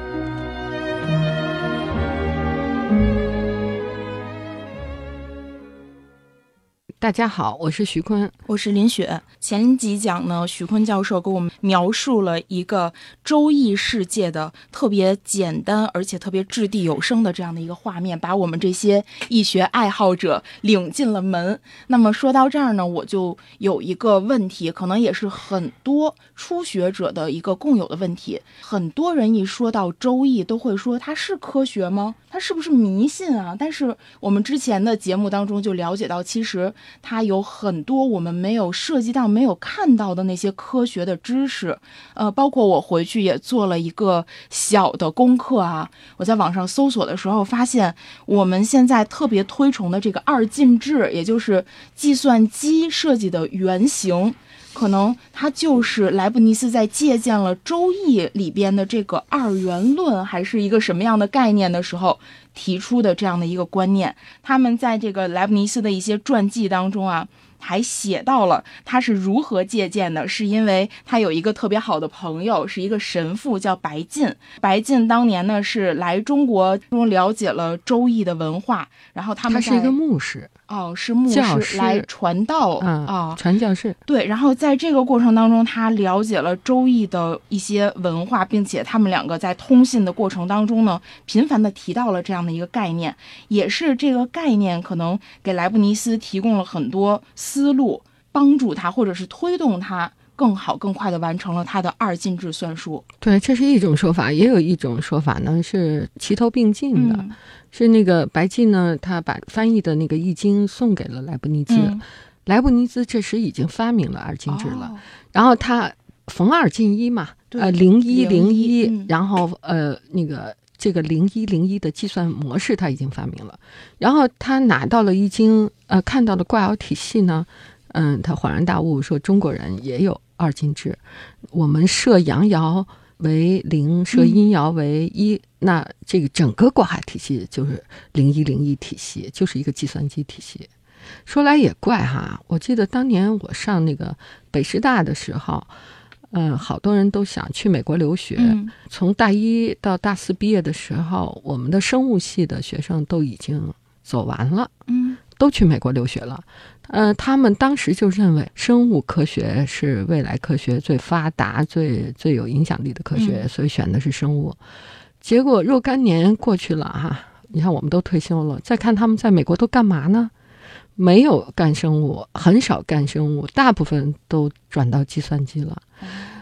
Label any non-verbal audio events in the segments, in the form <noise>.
大家好，我是徐坤，我是林雪。前几讲呢，徐坤教授给我们描述了一个周易世界的特别简单而且特别掷地有声的这样的一个画面，把我们这些易学爱好者领进了门。那么说到这儿呢，我就有一个问题，可能也是很多初学者的一个共有的问题。很多人一说到周易，都会说它是科学吗？它是不是迷信啊？但是我们之前的节目当中就了解到，其实。它有很多我们没有涉及到、没有看到的那些科学的知识，呃，包括我回去也做了一个小的功课啊。我在网上搜索的时候发现，我们现在特别推崇的这个二进制，也就是计算机设计的原型。可能它就是莱布尼茨在借鉴了《周易》里边的这个二元论，还是一个什么样的概念的时候提出的这样的一个观念。他们在这个莱布尼茨的一些传记当中啊。还写到了他是如何借鉴的，是因为他有一个特别好的朋友，是一个神父，叫白晋。白晋当年呢是来中国中了解了周易的文化，然后他们是一个牧师哦，是牧师来传道啊，传教士。对，然后在这个过程当中，他了解了周易的一些文化，并且他们两个在通信的过程当中呢，频繁的提到了这样的一个概念，也是这个概念可能给莱布尼斯提供了很多。思路帮助他，或者是推动他更好、更快的完成了他的二进制算术。对，这是一种说法，也有一种说法呢，是齐头并进的。是那个白晋呢，他把翻译的那个《易经》送给了莱布尼兹，莱布尼兹这时已经发明了二进制了。然后他逢二进一嘛，呃，零一零一，然后呃，那个。这个零一零一的计算模式他已经发明了，然后他拿到了易经，呃，看到了卦爻体系呢，嗯，他恍然大悟说中国人也有二进制，我们设阳爻为零，设阴爻为一，那这个整个卦体系就是零一零一体系，就是一个计算机体系。说来也怪哈，我记得当年我上那个北师大的时候。嗯，好多人都想去美国留学。从大一到大四毕业的时候，我们的生物系的学生都已经走完了，嗯，都去美国留学了。呃，他们当时就认为生物科学是未来科学最发达、最最有影响力的科学，所以选的是生物。结果若干年过去了哈，你看我们都退休了，再看他们在美国都干嘛呢？没有干生物，很少干生物，大部分都转到计算机了。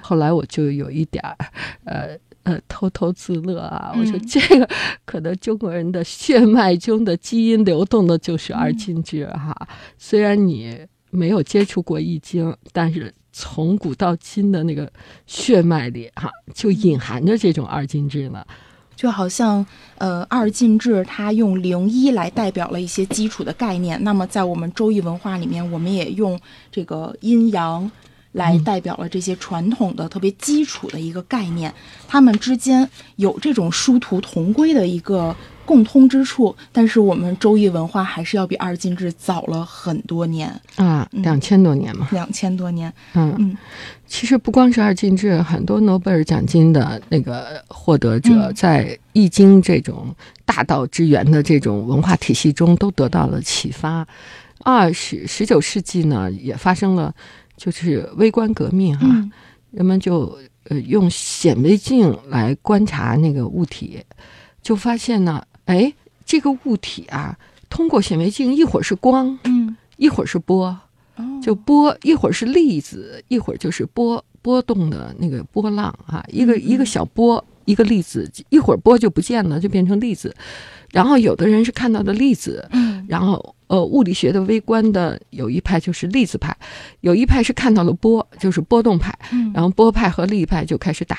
后来我就有一点儿，呃呃，偷偷自乐啊。我说这个可能中国人的血脉中的基因流动的就是二进制哈。虽然你没有接触过易经，但是从古到今的那个血脉里哈，就隐含着这种二进制呢。就好像，呃，二进制它用零一来代表了一些基础的概念。那么在我们周易文化里面，我们也用这个阴阳来代表了这些传统的特别基础的一个概念。他们之间有这种殊途同归的一个。共通之处，但是我们周易文化还是要比二进制早了很多年啊，两千多年嘛，两千多年。嗯嗯，其实不光是二进制，很多诺贝尔奖金的那个获得者，在易经这种大道之源的这种文化体系中都得到了启发。二十十九世纪呢，也发生了就是微观革命哈，人们就呃用显微镜来观察那个物体，就发现呢。哎，这个物体啊，通过显微镜，一会儿是光，嗯，一会儿是波，就波，一会儿是粒子，一会儿就是波波动的那个波浪啊，一个一个小波，一个粒子，一会儿波就不见了，就变成粒子。然后有的人是看到的粒子，嗯，然后呃，物理学的微观的有一派就是粒子派，有一派是看到了波，就是波动派，嗯，然后波派和力派就开始打，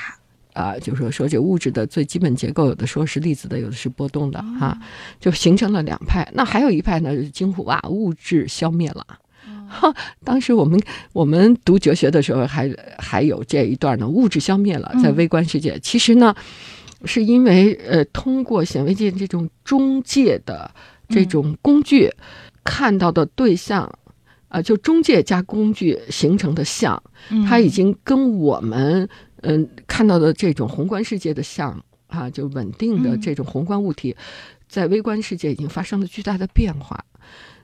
啊，就说说这物质的最基本结构，有的说是粒子的，有的是波动的，哈，就形成了两派。那还有一派呢，就惊呼哇，物质消灭了。哈，当时我们我们读哲学的时候，还还有这一段呢，物质消灭了，在微观世界。其实呢。是因为呃，通过显微镜这种中介的这种工具看到的对象，啊，就中介加工具形成的像，它已经跟我们嗯看到的这种宏观世界的像啊，就稳定的这种宏观物体，在微观世界已经发生了巨大的变化。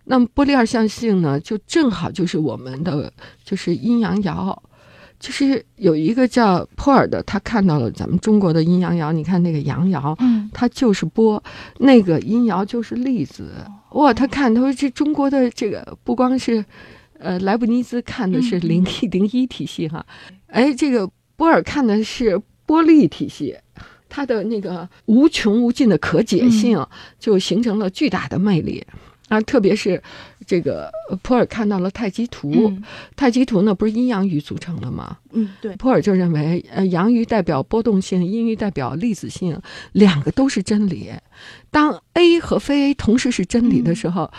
那么波粒二象性呢，就正好就是我们的就是阴阳爻。就是有一个叫波尔的，他看到了咱们中国的阴阳爻。你看那个阳爻，嗯，它就是波；那个阴爻就是粒子。哇，他看他说这中国的这个不光是，呃，莱布尼兹看的是零一零一体系哈，哎，这个波尔看的是波粒体系，它的那个无穷无尽的可解性就形成了巨大的魅力。啊，特别是这个普尔看到了太极图，太极图呢不是阴阳鱼组成的吗？嗯，对。普尔就认为，呃，阳鱼代表波动性，阴鱼代表粒子性，两个都是真理。当 A 和非 A 同时是真理的时候，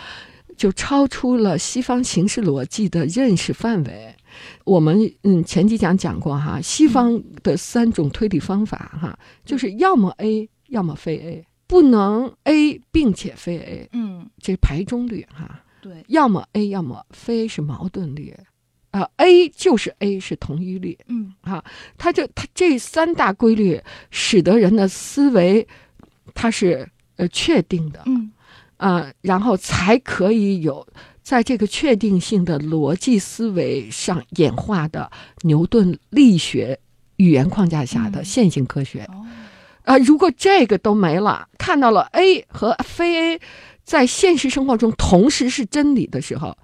就超出了西方形式逻辑的认识范围。我们嗯前几讲讲过哈，西方的三种推理方法哈，就是要么 A，要么非 A。不能 A 并且非 A，嗯，这排中律哈。对，要么 A，要么非 A 是矛盾律，啊，A 就是 A 是同一律，嗯，啊，它这它这三大规律使得人的思维它是呃确定的，嗯，啊，然后才可以有在这个确定性的逻辑思维上演化的牛顿力学语言框架下的线性科学。啊，如果这个都没了，看到了 A 和非 A 在现实生活中同时是真理的时候，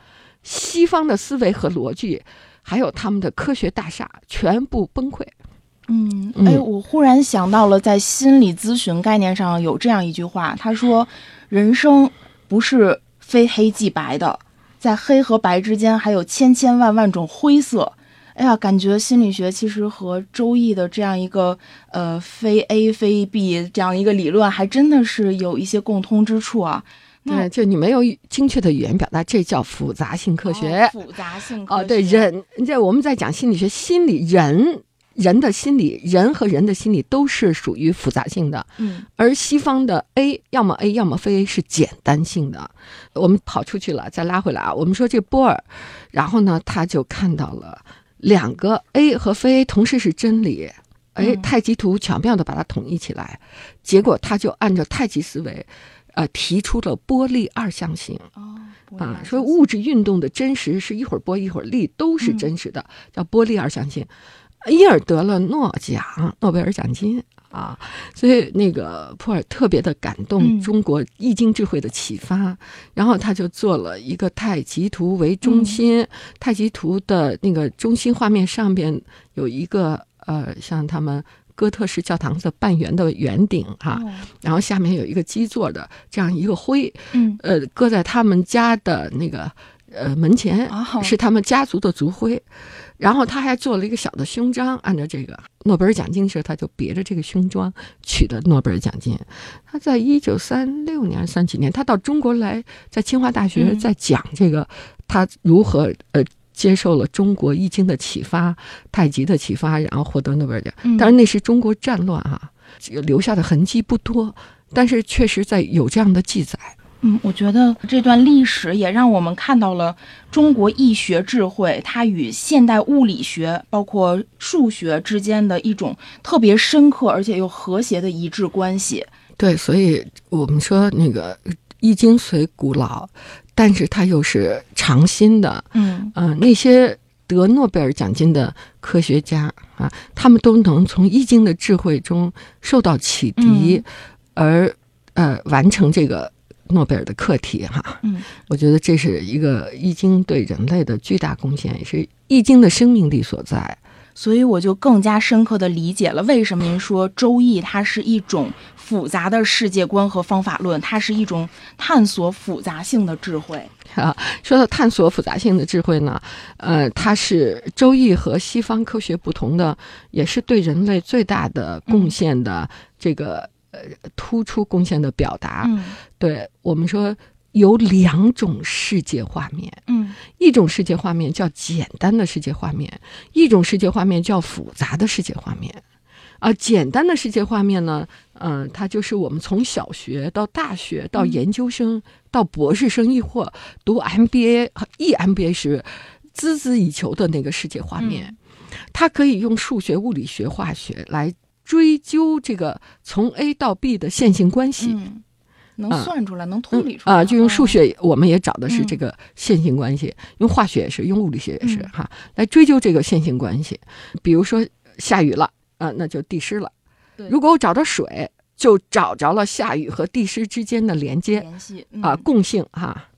西方的思维和逻辑，还有他们的科学大厦全部崩溃。嗯，哎，我忽然想到了，在心理咨询概念上有这样一句话，他说：“人生不是非黑即白的，在黑和白之间还有千千万万种灰色。”哎呀，感觉心理学其实和周易的这样一个呃非 A 非 B 这样一个理论，还真的是有一些共通之处啊。对，就你没有精确的语言表达，这叫复杂性科学。复杂性科学。哦，对，人这我们在讲心理学，心理人人的心理，人和人的心理都是属于复杂性的。嗯。而西方的 A 要么 A 要么非 A 是简单性的。我们跑出去了，再拉回来啊。我们说这波尔，然后呢，他就看到了。两个 A 和非 A 同时是真理，哎，太极图巧妙的把它统一起来，结果他就按照太极思维，呃，提出了波粒二象性。哦，啊，说物质运动的真实是一会儿波一会儿粒都是真实的，叫波粒二象性，因而得了诺奖，诺贝尔奖金。啊，所以那个普尔特别的感动中国易经智慧的启发，然后他就做了一个太极图为中心，太极图的那个中心画面上边有一个呃，像他们哥特式教堂的半圆的圆顶哈，然后下面有一个基座的这样一个徽，嗯，呃，搁在他们家的那个呃门前，是他们家族的族徽。然后他还做了一个小的胸章，按照这个诺贝尔奖金时，他就别着这个胸章取得诺贝尔奖金。他在一九三六年、三几年，他到中国来，在清华大学在讲这个，他如何呃接受了中国易经的启发、太极的启发，然后获得诺贝尔奖。当然那是中国战乱哈，留下的痕迹不多，但是确实在有这样的记载。嗯，我觉得这段历史也让我们看到了中国易学智慧，它与现代物理学包括数学之间的一种特别深刻而且又和谐的一致关系。对，所以我们说那个易经虽古老，但是它又是长新的。嗯呃，那些得诺贝尔奖金的科学家啊，他们都能从易经的智慧中受到启迪，而呃完成这个。诺贝尔的课题，哈，嗯，我觉得这是一个易经对人类的巨大贡献，也是易经的生命力所在。所以我就更加深刻的理解了为什么您说《周易》它是一种复杂的世界观和方法论，它是一种探索复杂性的智慧啊。说到探索复杂性的智慧呢，呃，它是《周易》和西方科学不同的，也是对人类最大的贡献的这个呃突出贡献的表达。嗯，对我们说。有两种世界画面，嗯，一种世界画面叫简单的世界画面，一种世界画面叫复杂的世界画面。啊，简单的世界画面呢，嗯，它就是我们从小学到大学到研究生到博士生，亦或读 MBA、EMBA 时孜孜以求的那个世界画面。它可以用数学、物理学、化学来追究这个从 A 到 B 的线性关系。能算出来，能推理出来啊！就用数学，我们也找的是这个线性关系；用化学也是，用物理学也是哈，来追究这个线性关系。比如说下雨了啊，那就地湿了。如果我找到水，就找着了下雨和地湿之间的连接联系啊，共性哈。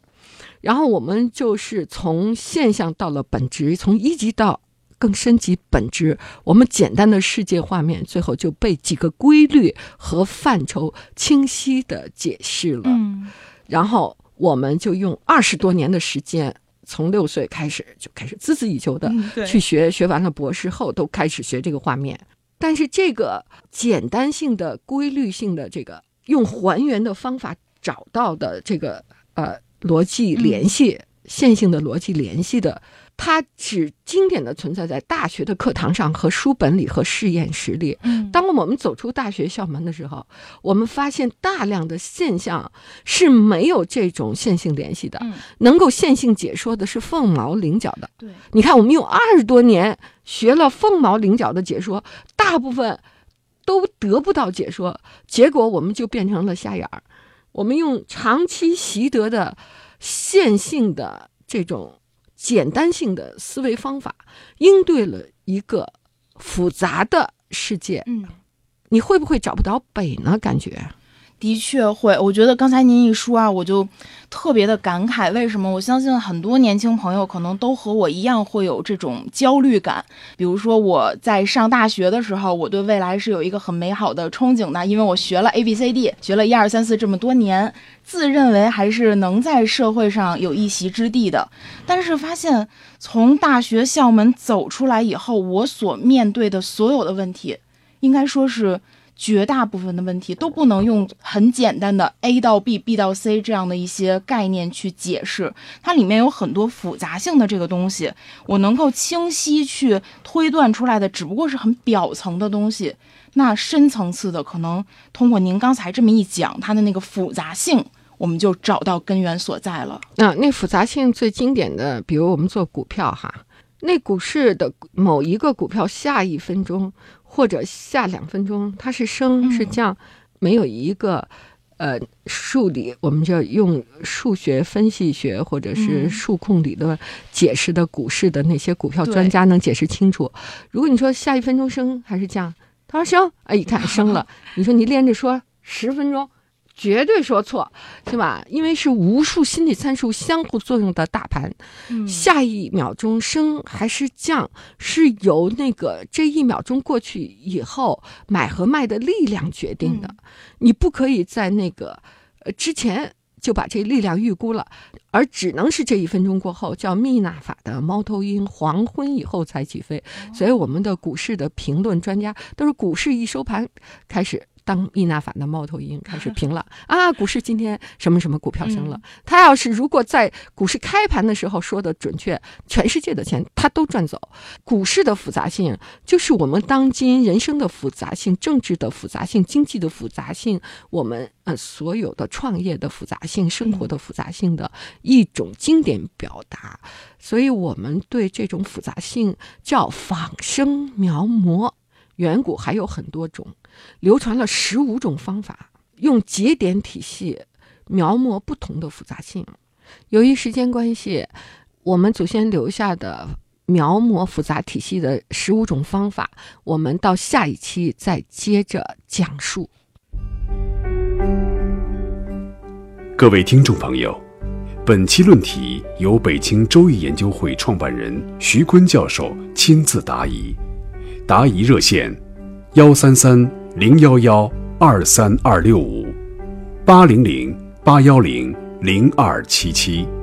然后我们就是从现象到了本质，从一级到。更升级本质，我们简单的世界画面最后就被几个规律和范畴清晰的解释了。嗯，然后我们就用二十多年的时间，从六岁开始就开始孜孜以求的去学，学完了博士后都开始学这个画面。但是这个简单性的、规律性的这个用还原的方法找到的这个呃逻辑联系、线性的逻辑联系的。它只经典的存在在大学的课堂上和书本里和实验室里。嗯，当我们走出大学校门的时候，我们发现大量的现象是没有这种线性联系的。嗯，能够线性解说的是凤毛麟角的。对，你看，我们用二十多年学了凤毛麟角的解说，大部分都得不到解说，结果我们就变成了瞎眼儿。我们用长期习得的线性的这种。简单性的思维方法应对了一个复杂的世界。嗯，你会不会找不到北呢？感觉？的确会，我觉得刚才您一说啊，我就特别的感慨。为什么？我相信很多年轻朋友可能都和我一样会有这种焦虑感。比如说我在上大学的时候，我对未来是有一个很美好的憧憬的，因为我学了 A B C D，学了一二三四这么多年，自认为还是能在社会上有一席之地的。但是发现从大学校门走出来以后，我所面对的所有的问题，应该说是。绝大部分的问题都不能用很简单的 A 到 B，B 到 C 这样的一些概念去解释，它里面有很多复杂性的这个东西，我能够清晰去推断出来的只不过是很表层的东西，那深层次的可能通过您刚才这么一讲，它的那个复杂性，我们就找到根源所在了。那那复杂性最经典的，比如我们做股票哈，那股市的某一个股票下一分钟。或者下两分钟，它是升是降，没有一个呃数理，我们就用数学分析学或者是数控理论解释的股市的那些股票专家能解释清楚。如果你说下一分钟升还是降，他说升，哎，一看 <laughs> 升了。你说你连着说十分钟。绝对说错，是吧？因为是无数心理参数相互作用的大盘，下一秒钟升还是降，是由那个这一秒钟过去以后买和卖的力量决定的。你不可以在那个呃之前就把这力量预估了，而只能是这一分钟过后，叫密纳法的猫头鹰，黄昏以后才起飞。所以我们的股市的评论专家都是股市一收盘开始。当密纳法的猫头鹰开始 <laughs> 评了啊，股市今天什么什么股票升了。他要是如果在股市开盘的时候说的准确，全世界的钱他都赚走。股市的复杂性就是我们当今人生的复杂性、政治的复杂性、经济的复杂性，我们呃所有的创业的复杂性、生活的复杂性的一种经典表达。所以我们对这种复杂性叫仿生描摹。远古还有很多种，流传了十五种方法，用节点体系描摹不同的复杂性。由于时间关系，我们祖先留下的描摹复杂体系的十五种方法，我们到下一期再接着讲述。各位听众朋友，本期论题由北京周易研究会创办人徐坤教授亲自答疑。答疑热线：幺三三零幺幺二三二六五八零零八幺零零二七七。